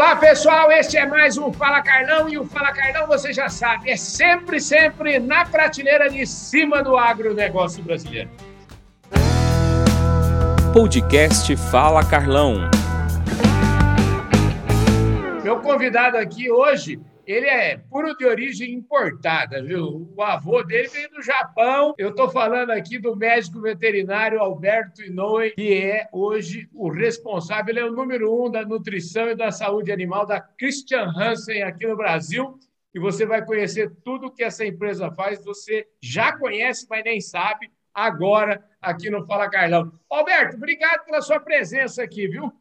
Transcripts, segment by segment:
Olá, pessoal, este é mais um Fala Carlão e o Fala Carlão, você já sabe, é sempre, sempre na prateleira de cima do agronegócio brasileiro. Podcast Fala Carlão. Meu convidado aqui hoje ele é puro de origem importada, viu? O avô dele veio do Japão. Eu estou falando aqui do médico veterinário Alberto Inoue, que é hoje o responsável, ele é o número um da nutrição e da saúde animal da Christian Hansen aqui no Brasil. E você vai conhecer tudo que essa empresa faz. Você já conhece, mas nem sabe agora aqui no Fala Carlão. Alberto, obrigado pela sua presença aqui, viu?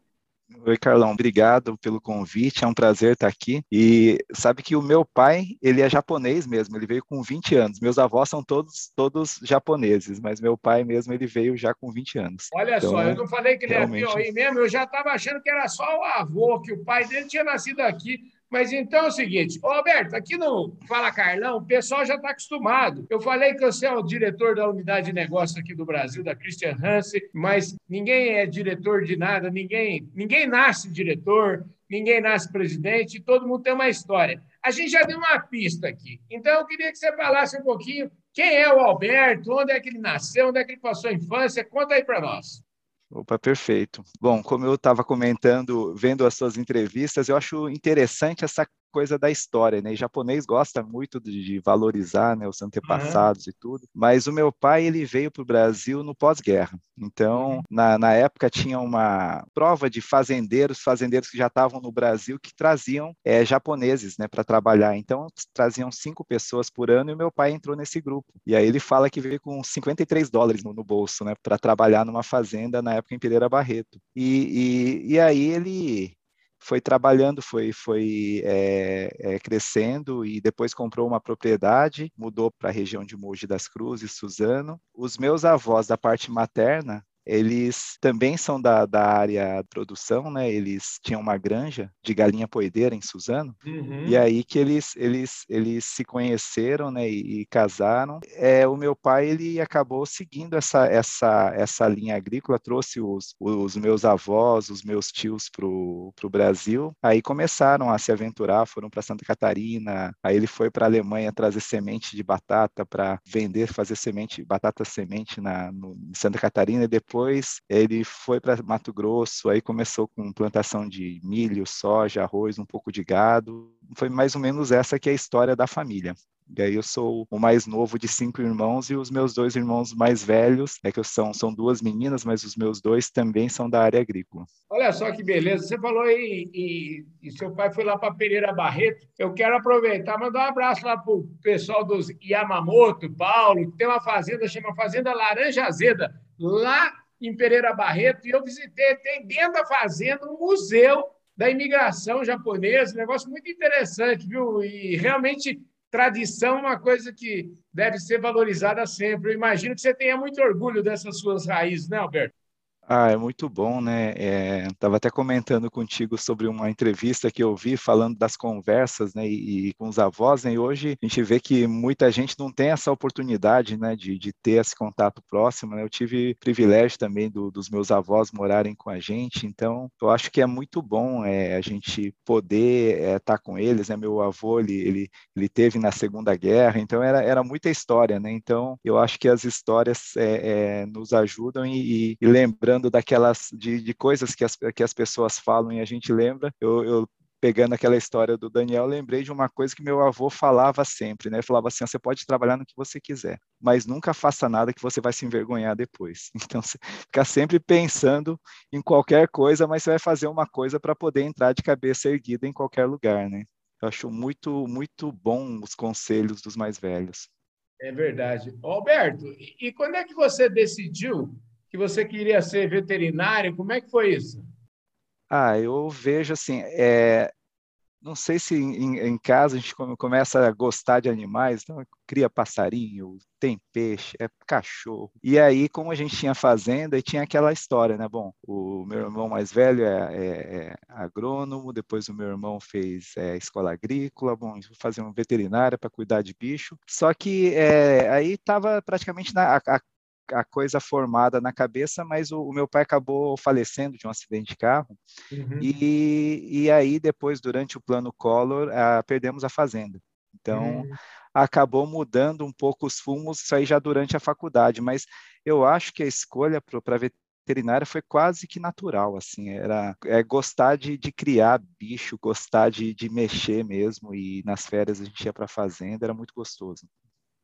Oi, Carlão, obrigado pelo convite, é um prazer estar aqui. E sabe que o meu pai, ele é japonês mesmo, ele veio com 20 anos. Meus avós são todos todos japoneses, mas meu pai mesmo, ele veio já com 20 anos. Olha então, só, eu não falei que ele realmente... era aí mesmo, eu já estava achando que era só o avô, que o pai dele tinha nascido aqui. Mas então é o seguinte, ô Alberto, aqui no Fala Carlão, o pessoal já está acostumado. Eu falei que você é o diretor da unidade de negócio aqui do Brasil, da Christian Hansen, mas ninguém é diretor de nada, ninguém, ninguém nasce diretor, ninguém nasce presidente, todo mundo tem uma história. A gente já deu uma pista aqui. Então eu queria que você falasse um pouquinho quem é o Alberto, onde é que ele nasceu, onde é que ele passou a infância, conta aí para nós. Opa, perfeito. Bom, como eu estava comentando, vendo as suas entrevistas, eu acho interessante essa coisa da história, né? E japonês gosta muito de, valorizar, né, os antepassados uhum. e tudo. Mas o meu pai ele veio para o Brasil no pós-guerra. Então, uhum. na, na época tinha uma prova de fazendeiros, fazendeiros que já estavam no Brasil que traziam é, japoneses, né, para trabalhar. Então traziam cinco pessoas por ano e o meu pai entrou nesse grupo. E aí ele fala que veio com 53 dólares no, no bolso, né, para trabalhar numa fazenda na época em Pereira Barreto. E, e, e aí ele foi trabalhando, foi, foi é, é, crescendo e depois comprou uma propriedade, mudou para a região de Mogi das Cruzes, Suzano. Os meus avós da parte materna eles também são da, da área de produção, né? Eles tinham uma granja de galinha poedeira em Suzano, uhum. e aí que eles, eles, eles se conheceram, né? E, e, casaram. É, o meu pai, ele acabou seguindo essa, essa, essa linha agrícola, trouxe os, os meus avós, os meus tios para o Brasil, aí começaram a se aventurar, foram para Santa Catarina, aí ele foi para a Alemanha trazer semente de batata para vender, fazer semente, batata semente na, no, em Santa Catarina, e depois depois ele foi para Mato Grosso, aí começou com plantação de milho, soja, arroz, um pouco de gado. Foi mais ou menos essa que é a história da família. E aí eu sou o mais novo de cinco irmãos e os meus dois irmãos mais velhos, é que são, são duas meninas, mas os meus dois também são da área agrícola. Olha só que beleza. Você falou aí e, e seu pai foi lá para Pereira Barreto. Eu quero aproveitar, mandar um abraço lá para o pessoal dos Yamamoto, Paulo, que tem uma fazenda, chama Fazenda Laranja Azeda, lá em Pereira Barreto, e eu visitei, tem dentro da fazenda um museu da imigração japonesa, um negócio muito interessante, viu? E realmente tradição é uma coisa que deve ser valorizada sempre. Eu imagino que você tenha muito orgulho dessas suas raízes, né, Alberto? Ah, é muito bom, né? Estava é, até comentando contigo sobre uma entrevista que eu vi falando das conversas, né? E, e, com os avós, né? E hoje a gente vê que muita gente não tem essa oportunidade, né? De, de ter esse contato próximo, né? Eu tive privilégio também do, dos meus avós morarem com a gente, então eu acho que é muito bom é, a gente poder estar é, tá com eles, né? Meu avô, ele, ele, ele teve na Segunda Guerra, então era, era muita história, né? Então eu acho que as histórias é, é nos ajudam e, e, e lembrando lembrando daquelas de, de coisas que as, que as pessoas falam e a gente lembra. Eu, eu pegando aquela história do Daniel, lembrei de uma coisa que meu avô falava sempre, né? Falava assim: você pode trabalhar no que você quiser, mas nunca faça nada que você vai se envergonhar depois. Então, você fica sempre pensando em qualquer coisa, mas você vai fazer uma coisa para poder entrar de cabeça erguida em qualquer lugar, né? Eu acho muito, muito bom os conselhos dos mais velhos. É verdade. Alberto, e quando é que você decidiu que você queria ser veterinário. Como é que foi isso? Ah, eu vejo assim, é, não sei se em, em, casa a gente começa a gostar de animais, então cria passarinho, tem peixe, é cachorro. E aí, como a gente tinha fazenda, e tinha aquela história, né? Bom, o meu irmão mais velho é, é, é agrônomo, depois o meu irmão fez é, escola agrícola, bom, vou fazer um veterinário para cuidar de bicho. Só que é, aí estava praticamente na, a, a coisa formada na cabeça, mas o, o meu pai acabou falecendo de um acidente de carro. Uhum. E, e aí, depois, durante o plano Collor, uh, perdemos a fazenda. Então, uhum. acabou mudando um pouco os fumos, isso aí já durante a faculdade, mas eu acho que a escolha para veterinária foi quase que natural, assim, era é, gostar de, de criar bicho, gostar de, de mexer mesmo, e nas férias a gente ia para a fazenda, era muito gostoso.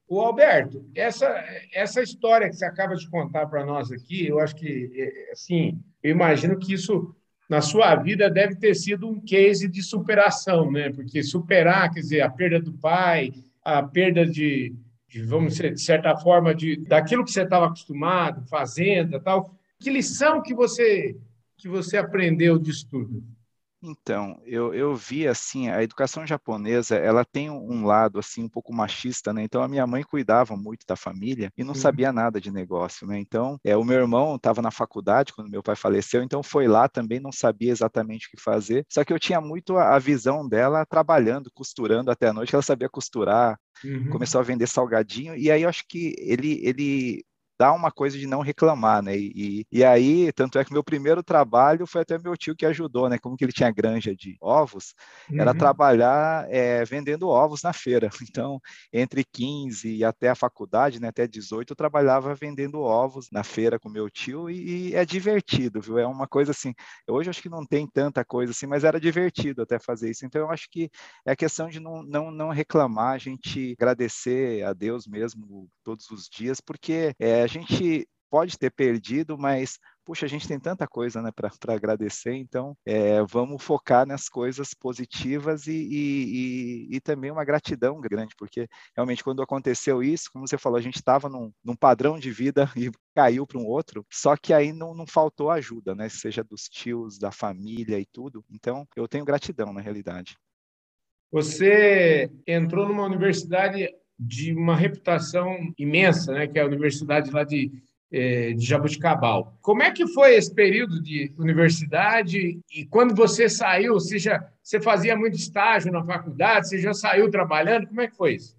O Alberto, essa, essa história que você acaba de contar para nós aqui, eu acho que, é, assim, eu imagino que isso na sua vida deve ter sido um case de superação, né? Porque superar, quer dizer, a perda do pai, a perda de, de vamos dizer, de certa forma, de daquilo que você estava acostumado, fazenda, tal. Que lição que você que você aprendeu disso tudo? Então, eu, eu vi assim, a educação japonesa, ela tem um lado assim um pouco machista, né? Então a minha mãe cuidava muito da família e não uhum. sabia nada de negócio, né? Então, é, o meu irmão estava na faculdade quando meu pai faleceu, então foi lá também, não sabia exatamente o que fazer. Só que eu tinha muito a, a visão dela trabalhando, costurando até a noite, ela sabia costurar, Uhum. começou a vender salgadinho, e aí eu acho que ele, ele dá uma coisa de não reclamar, né? E, e, aí, tanto é que meu primeiro trabalho foi até meu tio que ajudou, né? Como que ele tinha granja de ovos, uhum. era trabalhar é, vendendo ovos na feira. Então, entre 15 e até a faculdade, né? Até 18, eu trabalhava vendendo ovos na feira com meu tio e, e é divertido, viu? É uma coisa assim. Hoje acho que não tem tanta coisa assim, mas era divertido até fazer isso. Então, eu acho que é a questão de não, não, não reclamar, a gente agradecer a Deus mesmo todos os dias, porque é, a gente pode ter perdido, mas puxa, a gente tem tanta coisa né, para agradecer, então é, vamos focar nas coisas positivas e, e, e, e, também uma gratidão grande, porque realmente quando aconteceu isso, como você falou, a gente estava num, num, padrão de vida e caiu para um outro, só que aí não, não faltou ajuda, né? Seja dos tios, da família e tudo. Então eu tenho gratidão na realidade. Você entrou numa universidade de uma reputação imensa, né, que é a Universidade lá de, é, de Jabuticabal. Como é que foi esse período de universidade e quando você saiu, você, você fazia muito estágio na faculdade, você já saiu trabalhando, como é que foi isso?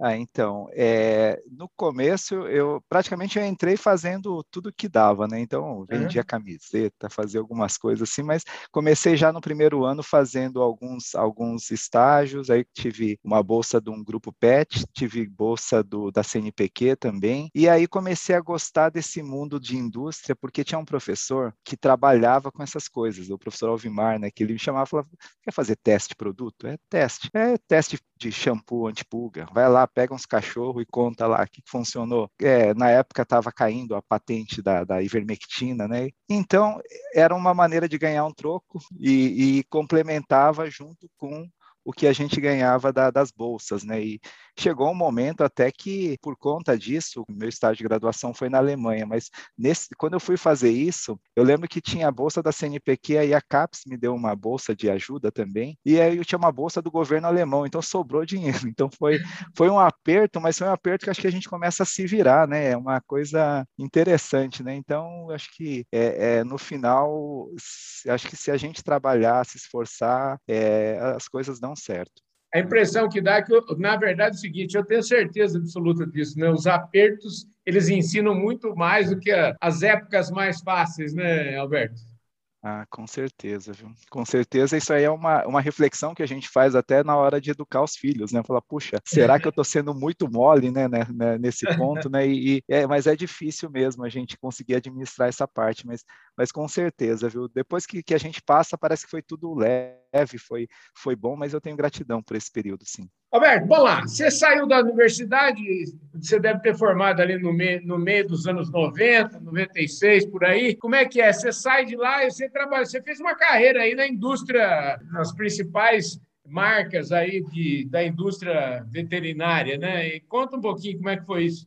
Ah, então, é, no começo eu praticamente eu entrei fazendo tudo que dava, né? Então, vendia uhum. camiseta, fazia algumas coisas assim, mas comecei já no primeiro ano fazendo alguns, alguns estágios, aí tive uma bolsa de um grupo PET, tive bolsa do, da CNPq também, e aí comecei a gostar desse mundo de indústria, porque tinha um professor que trabalhava com essas coisas, o professor Alvimar, né? Que ele me chamava e falava, quer fazer teste de produto? É teste. É teste de shampoo antipulga, vai lá, pega uns cachorros e conta lá o que funcionou. É, na época estava caindo a patente da, da ivermectina, né? Então, era uma maneira de ganhar um troco e, e complementava junto com o que a gente ganhava da, das bolsas, né? E chegou um momento até que, por conta disso, meu estágio de graduação foi na Alemanha, mas nesse, quando eu fui fazer isso, eu lembro que tinha a bolsa da CNPq, aí a CAPES me deu uma bolsa de ajuda também, e aí eu tinha uma bolsa do governo alemão, então sobrou dinheiro. Então foi, foi um aperto, mas foi um aperto que acho que a gente começa a se virar, né? É uma coisa interessante, né? Então, acho que é, é no final, acho que se a gente trabalhar, se esforçar, é, as coisas certo. A impressão que dá é que, na verdade, é o seguinte, eu tenho certeza absoluta disso, né? Os apertos, eles ensinam muito mais do que as épocas mais fáceis, né, Alberto? Ah, com certeza, viu? Com certeza isso aí é uma, uma reflexão que a gente faz até na hora de educar os filhos, né? Falar, puxa, será que eu estou sendo muito mole, né, né, né nesse ponto, né? E, e, é, mas é difícil mesmo a gente conseguir administrar essa parte, mas, mas com certeza, viu? Depois que, que a gente passa, parece que foi tudo leve, foi, foi bom, mas eu tenho gratidão por esse período, sim. Roberto, vamos lá. Você saiu da universidade, você deve ter formado ali no meio, no meio dos anos 90, 96, por aí. Como é que é? Você sai de lá e você trabalha, você fez uma carreira aí na indústria, nas principais marcas aí de, da indústria veterinária, né? E conta um pouquinho como é que foi isso.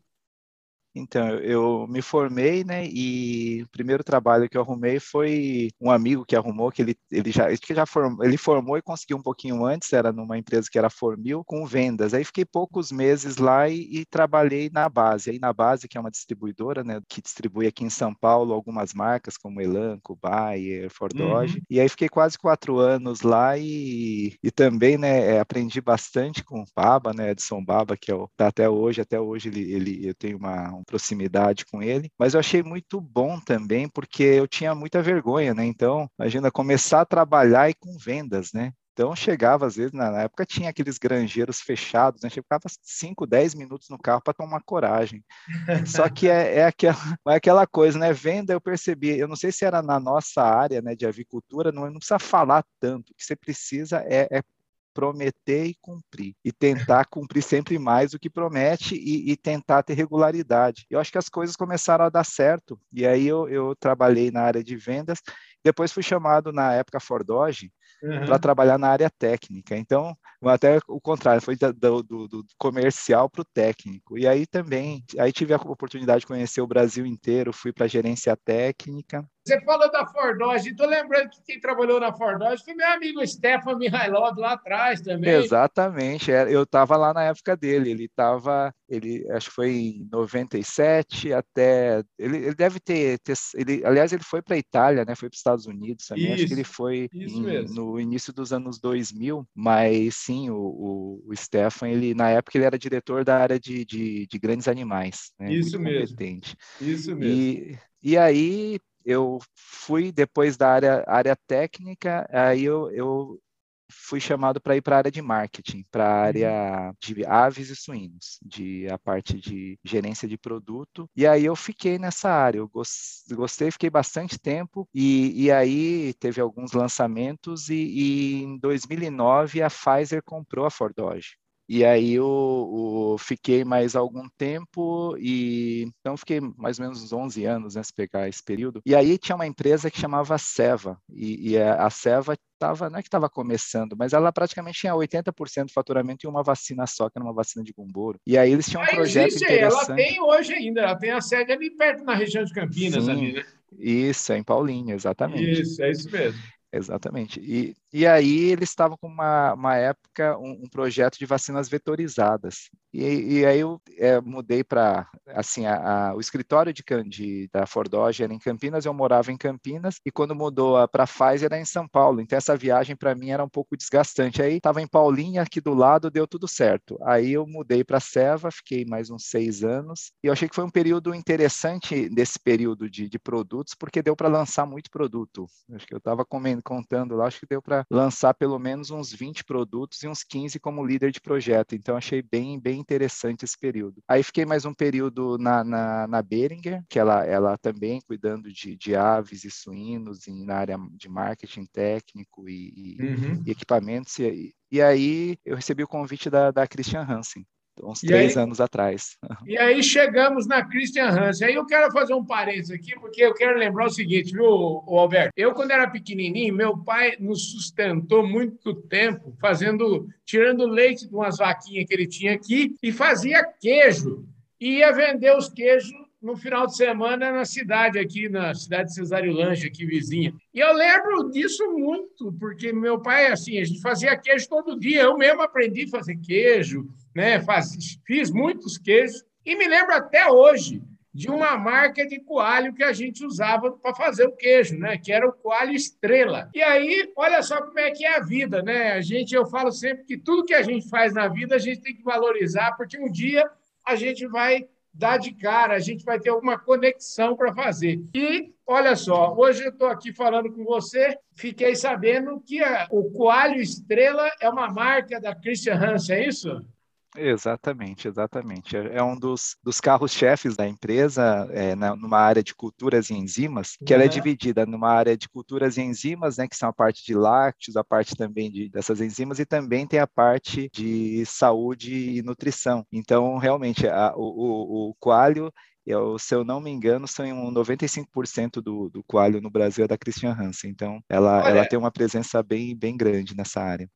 Então, eu me formei, né? E o primeiro trabalho que eu arrumei foi um amigo que arrumou, que ele, ele já, que já formou, ele formou e conseguiu um pouquinho antes, era numa empresa que era Formil, com vendas. Aí fiquei poucos meses lá e, e, trabalhei na base. Aí na base, que é uma distribuidora, né? Que distribui aqui em São Paulo algumas marcas, como Elanco, Bayer, Ford Dodge. Uhum. E aí fiquei quase quatro anos lá e, e também, né? É, aprendi bastante com o Baba, né? Edson Baba, que é o, tá até hoje, até hoje ele, ele eu tenho uma proximidade com ele, mas eu achei muito bom também porque eu tinha muita vergonha, né? Então, imagina começar a trabalhar e com vendas, né? Então chegava, às vezes, na época tinha aqueles granjeiros fechados, né? Chegava 5, 10 minutos no carro para tomar coragem. Só que é, é, aquela, é aquela coisa, né? Venda, eu percebi, eu não sei se era na nossa área né, de avicultura, não, não precisa falar tanto. O que você precisa é, é prometer e cumprir, e tentar cumprir sempre mais o que promete e, e, tentar ter regularidade. Eu acho que as coisas começaram a dar certo, e aí eu, eu trabalhei na área de vendas, depois fui chamado na época Fordoge uhum. para trabalhar na área técnica. Então, até o contrário, foi do, do, do comercial para o técnico. E aí também, aí tive a oportunidade de conhecer o Brasil inteiro, fui para a gerência técnica, você falou da Fordose, estou lembrando que quem trabalhou na Fordose foi meu amigo Stefan Mihailov lá atrás também. Exatamente, é, eu estava lá na época dele, ele estava, ele acho que foi em 97 até, ele, ele deve ter, ter, ele, aliás, ele foi para a Itália, né, foi para os Estados Unidos também, isso, acho que ele foi em, no início dos anos 2000, mas sim, o, o, o, Stefan, ele, na época ele era diretor da área de, de, de grandes animais, né, isso mesmo, competente. Isso mesmo. E, e aí, eu fui depois da área, área técnica, aí eu, eu fui chamado para ir para a área de marketing, para a área uhum. de aves e suínos, de a parte de gerência de produto. E aí eu fiquei nessa área, eu gostei, fiquei bastante tempo e, e aí teve alguns lançamentos e, e em 2009 a Pfizer comprou a Fordoge. E aí eu, eu, fiquei mais algum tempo e então fiquei mais ou menos uns 11 anos, né, se pegar esse período. E aí tinha uma empresa que chamava Seva e, e a Seva estava, não é que estava começando, mas ela praticamente tinha 80% do faturamento em uma vacina só, que era uma vacina de Gumboro. E aí eles tinham um projeto existe, interessante. Ela tem hoje ainda, ela tem a sede ali perto na região de Campinas, Sim, ali, né? Isso, é em Paulinho, exatamente. Isso, é isso mesmo. Exatamente. E, e aí eles estavam com uma, uma época, um, um projeto de vacinas vetorizadas. E, e aí eu é, mudei para, assim, a, a, o escritório de, de, da Fordoge era em Campinas, eu morava em Campinas, e quando mudou para Pfizer era em São Paulo. Então essa viagem para mim era um pouco desgastante. Aí estava em Paulinha, aqui do lado, deu tudo certo. Aí eu mudei para Seva, fiquei mais uns seis anos, e eu achei que foi um período interessante desse período de, de produtos, porque deu para lançar muito produto. Acho que eu estava contando lá, acho que deu para lançar pelo menos uns 20 produtos e uns 15 como líder de projeto. Então, achei bem, bem interessante esse período. Aí fiquei mais um período na, na, na Beringer, que ela, ela também cuidando de, de aves e suínos em, na área de marketing técnico e, uhum. e equipamentos. E, e aí eu recebi o convite da, da Christian Hansen uns e três aí, anos atrás. E aí chegamos na Christian Hansen. Aí eu quero fazer um parênteses aqui, porque eu quero lembrar o seguinte, viu, Alberto? Eu, quando era pequenininho, meu pai nos sustentou muito tempo fazendo, tirando leite de umas vaquinhas que ele tinha aqui e fazia queijo. E ia vender os queijos no final de semana na cidade aqui, na cidade de Cesário Lange, aqui vizinha. E eu lembro disso muito, porque meu pai, assim, a gente fazia queijo todo dia. Eu mesmo aprendi a fazer queijo, né? Faz, fiz muitos queijos e me lembro até hoje de uma marca de coalho que a gente usava para fazer o queijo, né? Que era o coalho estrela. E aí, olha só como é que é a vida, né? A gente, eu falo sempre que tudo que a gente faz na vida a gente tem que valorizar, porque um dia a gente vai dar de cara, a gente vai ter alguma conexão para fazer. E olha só, hoje eu estou aqui falando com você, fiquei sabendo que a, o Coalho Estrela é uma marca da Christian Hansen, é isso? Exatamente, exatamente. É, é um dos, dos carros-chefes da empresa, é, na, numa área de culturas e enzimas, que uhum. ela é dividida numa área de culturas e enzimas, né, que são a parte de lácteos, a parte também de, dessas enzimas, e também tem a parte de saúde e nutrição. Então, realmente, a, o, o, o coalho eu, se eu não me engano, são 95% do, do coalho no Brasil é da Christian Hansen. Então, ela, ela tem uma presença bem, bem grande nessa área.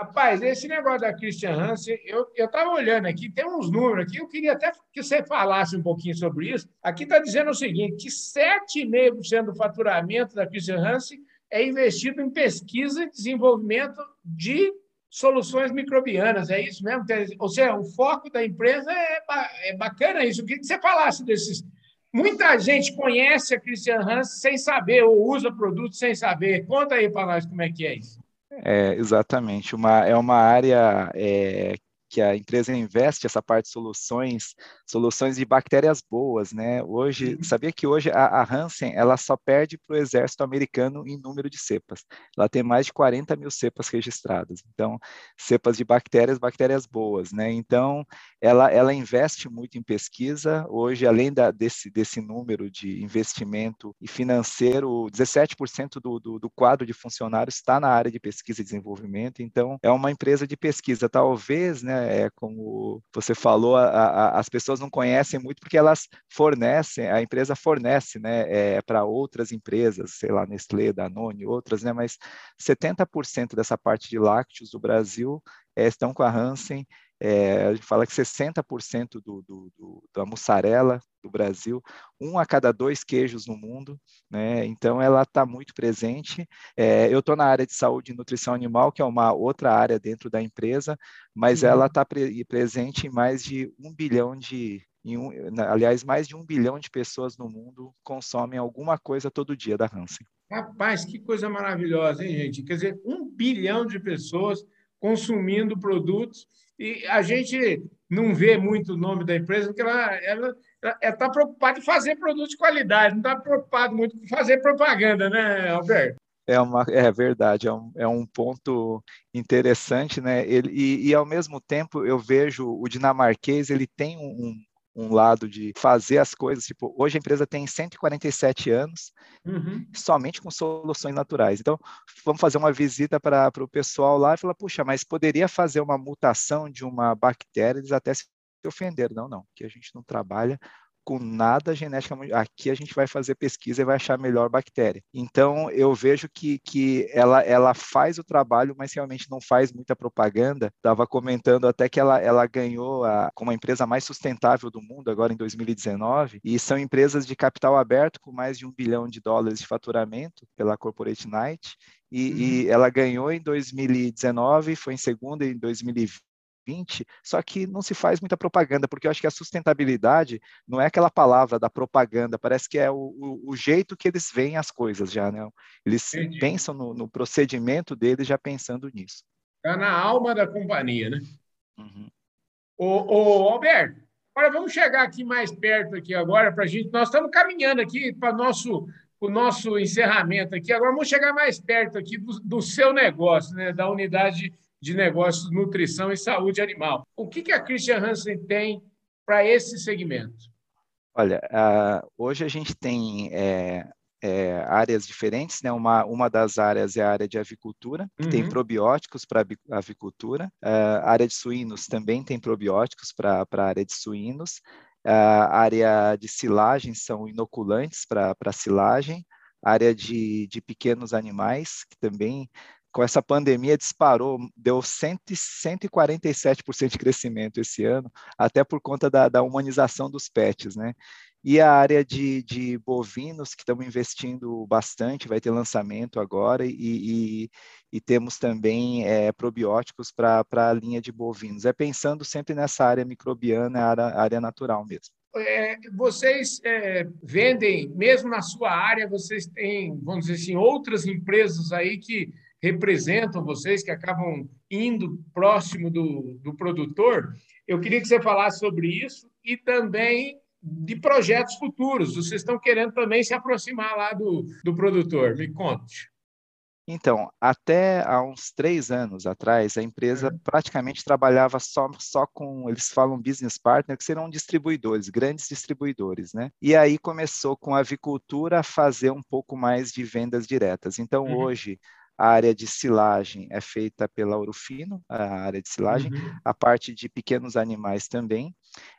Rapaz, esse negócio da Christian Hansen, eu estava olhando aqui, tem uns números aqui, eu queria até que você falasse um pouquinho sobre isso. Aqui está dizendo o seguinte, que 7,5% do faturamento da Christian Hansen é investido em pesquisa e desenvolvimento de soluções microbianas, é isso mesmo? Ou seja, o foco da empresa é, é bacana isso. Eu queria que você falasse desses... Muita gente conhece a Christian Hansen sem saber, ou usa produtos sem saber. Conta aí para nós como é que é isso. É, exatamente. Uma, é uma área é, que a empresa investe essa parte de soluções, soluções de bactérias boas, né? Hoje, uhum. sabia que hoje a, a Hansen, ela só perde para o exército americano em número de cepas. Ela tem mais de 40 mil cepas registradas. Então, cepas de bactérias, bactérias boas, né? Então, ela, ela investe muito em pesquisa. Hoje, além da, desse, desse número de investimento e financeiro, 17% do, do, do quadro de funcionários está na área de pesquisa e desenvolvimento. Então, é uma empresa de pesquisa. Talvez, né, é como você falou, a, a, as pessoas não conhecem muito porque elas fornecem, a empresa fornece, né, é, para outras empresas, sei lá, Nestlé, Danone, outras, né, mas 70% dessa parte de lácteos do Brasil é, estão com a Hansen é, a gente fala que 60% do, do, do, da mussarela do Brasil, um a cada dois queijos no mundo, né? Então ela está muito presente. É, eu estou na área de saúde e nutrição animal, que é uma outra área dentro da empresa, mas uhum. ela está pre presente em mais de um bilhão de um, aliás, mais de um bilhão de pessoas no mundo consomem alguma coisa todo dia da Hansen. Rapaz, que coisa maravilhosa, hein, gente? Quer dizer, um bilhão de pessoas consumindo produtos e a gente não vê muito o nome da empresa porque ela está preocupada em fazer produtos de qualidade, não está preocupado muito com fazer propaganda, né, Alberto? É, uma, é verdade, é um, é um ponto interessante, né? Ele, e, e, ao mesmo tempo eu vejo o dinamarquês, ele tem um, um lado de fazer as coisas. Tipo, hoje a empresa tem 147 anos, uhum. somente com soluções naturais. Então, vamos fazer uma visita para o pessoal lá e falar, puxa, mas poderia fazer uma mutação de uma bactéria, eles até se ofenderam. Não, não, que a gente não trabalha com nada geneticamente. Aqui a gente vai fazer pesquisa e vai achar a melhor bactéria. Então, eu vejo que, que ela, ela faz o trabalho, mas realmente não faz muita propaganda. Estava comentando até que ela, ela ganhou a, como a empresa mais sustentável do mundo agora em 2019, e são empresas de capital aberto com mais de um bilhão de dólares de faturamento pela Corporate Night. E, uhum. e, ela ganhou em 2019, foi em segunda em 2020 2020, só que não se faz muita propaganda, porque eu acho que a sustentabilidade não é aquela palavra da propaganda, parece que é o, o, o jeito que eles veem as coisas já, né? Eles Entendi. pensam no, no, procedimento deles já pensando nisso. Está na alma da companhia, né? Uhum. Ô, ô, Alberto, agora vamos chegar aqui mais perto aqui agora para a gente. Nós estamos caminhando aqui para nosso o nosso encerramento aqui. Agora vamos chegar mais perto aqui do, do seu negócio, né? Da unidade de negócios, nutrição e saúde animal. O que, que a Christian Hansen tem para esse segmento? Olha, uh, hoje a gente tem é, é, áreas diferentes, né? Uma, uma das áreas é a área de avicultura, que uhum. tem probióticos para avicultura. Uh, a área de suínos também tem probióticos para a área de suínos. Uh, a área de silagem são inoculantes para silagem. A área de, de pequenos animais, que também com essa pandemia disparou, deu 100, 147% de crescimento esse ano, até por conta da, da humanização dos pets, né? E a área de, de bovinos, que estamos investindo bastante, vai ter lançamento agora, e, e, e temos também é, probióticos para a linha de bovinos. É pensando sempre nessa área microbiana, área, área natural mesmo. É, vocês é, vendem, mesmo na sua área, vocês têm, vamos dizer assim, outras empresas aí que representam vocês, que acabam indo próximo do, do produtor. Eu queria que você falasse sobre isso e também de projetos futuros. Vocês estão querendo também se aproximar lá do, do produtor. Me conte. Então, até há uns três anos atrás, a empresa é. praticamente trabalhava só, só com, eles falam business partner, que serão distribuidores, grandes distribuidores, né? E aí começou com a avicultura a fazer um pouco mais de vendas diretas. Então, uhum. hoje, a área de silagem é feita pela Urufino, a área de silagem, uhum. a parte de pequenos animais também,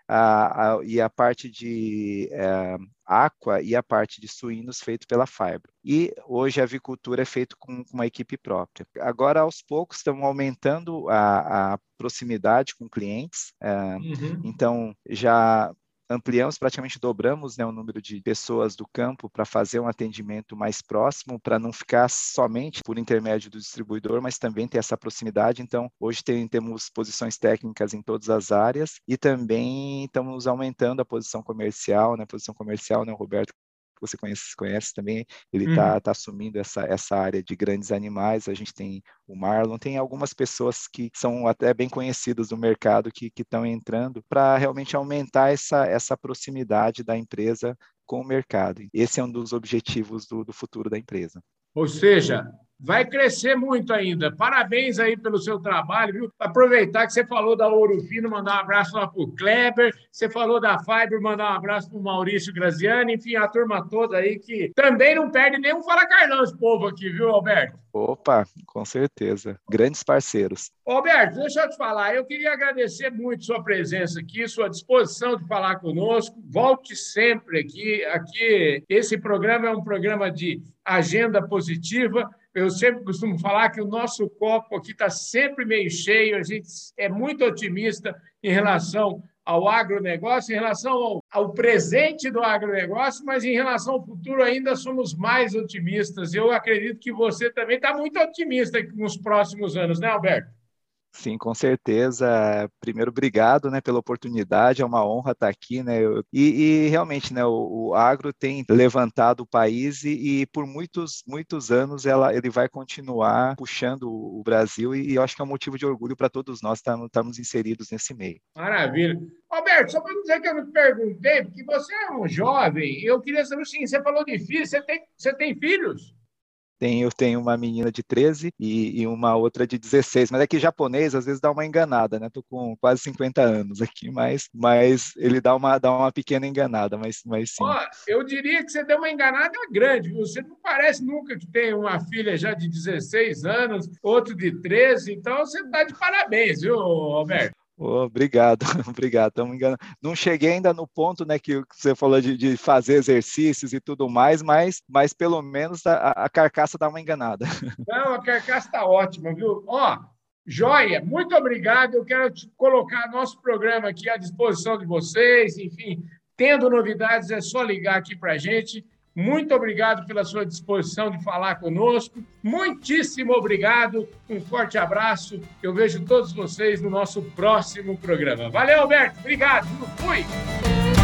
a, a, e a parte de é, aqua e a parte de suínos feito pela Fibro. E hoje a avicultura é feita com, com, uma equipe própria. Agora, aos poucos, estamos aumentando a, a proximidade com clientes, é, uhum. então já ampliamos, praticamente dobramos né, o número de pessoas do campo para fazer um atendimento mais próximo, para não ficar somente por intermédio do distribuidor, mas também ter essa proximidade. Então, hoje tem, temos posições técnicas em todas as áreas e também estamos aumentando a posição comercial, né, a posição comercial, né, o Roberto você conhece, conhece também, ele está uhum. tá assumindo essa, essa área de grandes animais. A gente tem o Marlon, tem algumas pessoas que são até bem conhecidas do mercado que estão entrando para realmente aumentar essa, essa proximidade da empresa com o mercado. Esse é um dos objetivos do, do futuro da empresa. Ou seja, vai crescer muito ainda. Parabéns aí pelo seu trabalho, viu? Aproveitar que você falou da Ouro Fino, mandar um abraço lá para o Kleber, você falou da Fiber, mandar um abraço para o Maurício Graziani, enfim, a turma toda aí que também não perde nenhum Fala Carlão esse povo aqui, viu, Alberto? Opa, com certeza. Grandes parceiros. Alberto, deixa eu te falar, eu queria agradecer muito sua presença aqui, sua disposição de falar conosco. Volte sempre aqui. Aqui, esse programa é um programa de agenda positiva eu sempre costumo falar que o nosso copo aqui está sempre meio cheio, a gente é muito otimista em relação ao agronegócio, em relação ao, ao, presente do agronegócio, mas em relação ao futuro ainda somos mais otimistas. Eu acredito que você também está muito otimista nos próximos anos, né, Alberto? Sim, com certeza. Primeiro, obrigado, né, pela oportunidade. É uma honra estar aqui, né? E, e realmente, né, o, o, agro tem levantado o país e, e, por muitos, muitos anos ela, ele vai continuar puxando o Brasil e, e eu acho que é um motivo de orgulho para todos nós estarmos, inseridos nesse meio. Maravilha. Roberto, só para dizer que eu não te perguntei, porque você é um jovem, eu queria saber assim, você falou de filhos, você tem, você tem filhos? Tem, eu tenho uma menina de 13 e, e, uma outra de 16, mas é que japonês às vezes dá uma enganada, né? Tô com quase 50 anos aqui, mas, mas ele dá uma, dá uma pequena enganada, mas, mas sim. Ó, eu diria que você deu uma enganada grande, você não parece nunca que tem uma filha já de 16 anos, outro de 13, então você está de parabéns, viu, Roberto? Oh, obrigado, obrigado. Estamos enganando. Não cheguei ainda no ponto, né, que você falou de, de fazer exercícios e tudo mais, mas, mas pelo menos a, a carcaça dá uma enganada. Não, a carcaça está ótima, viu? Ó, joia, muito obrigado. Eu quero colocar nosso programa aqui à disposição de vocês. Enfim, tendo novidades, é só ligar aqui para a gente. Muito obrigado pela sua disposição de falar conosco. Muitíssimo obrigado. Um forte abraço. Eu vejo todos vocês no nosso próximo programa. Valeu, Alberto. Obrigado. Fui.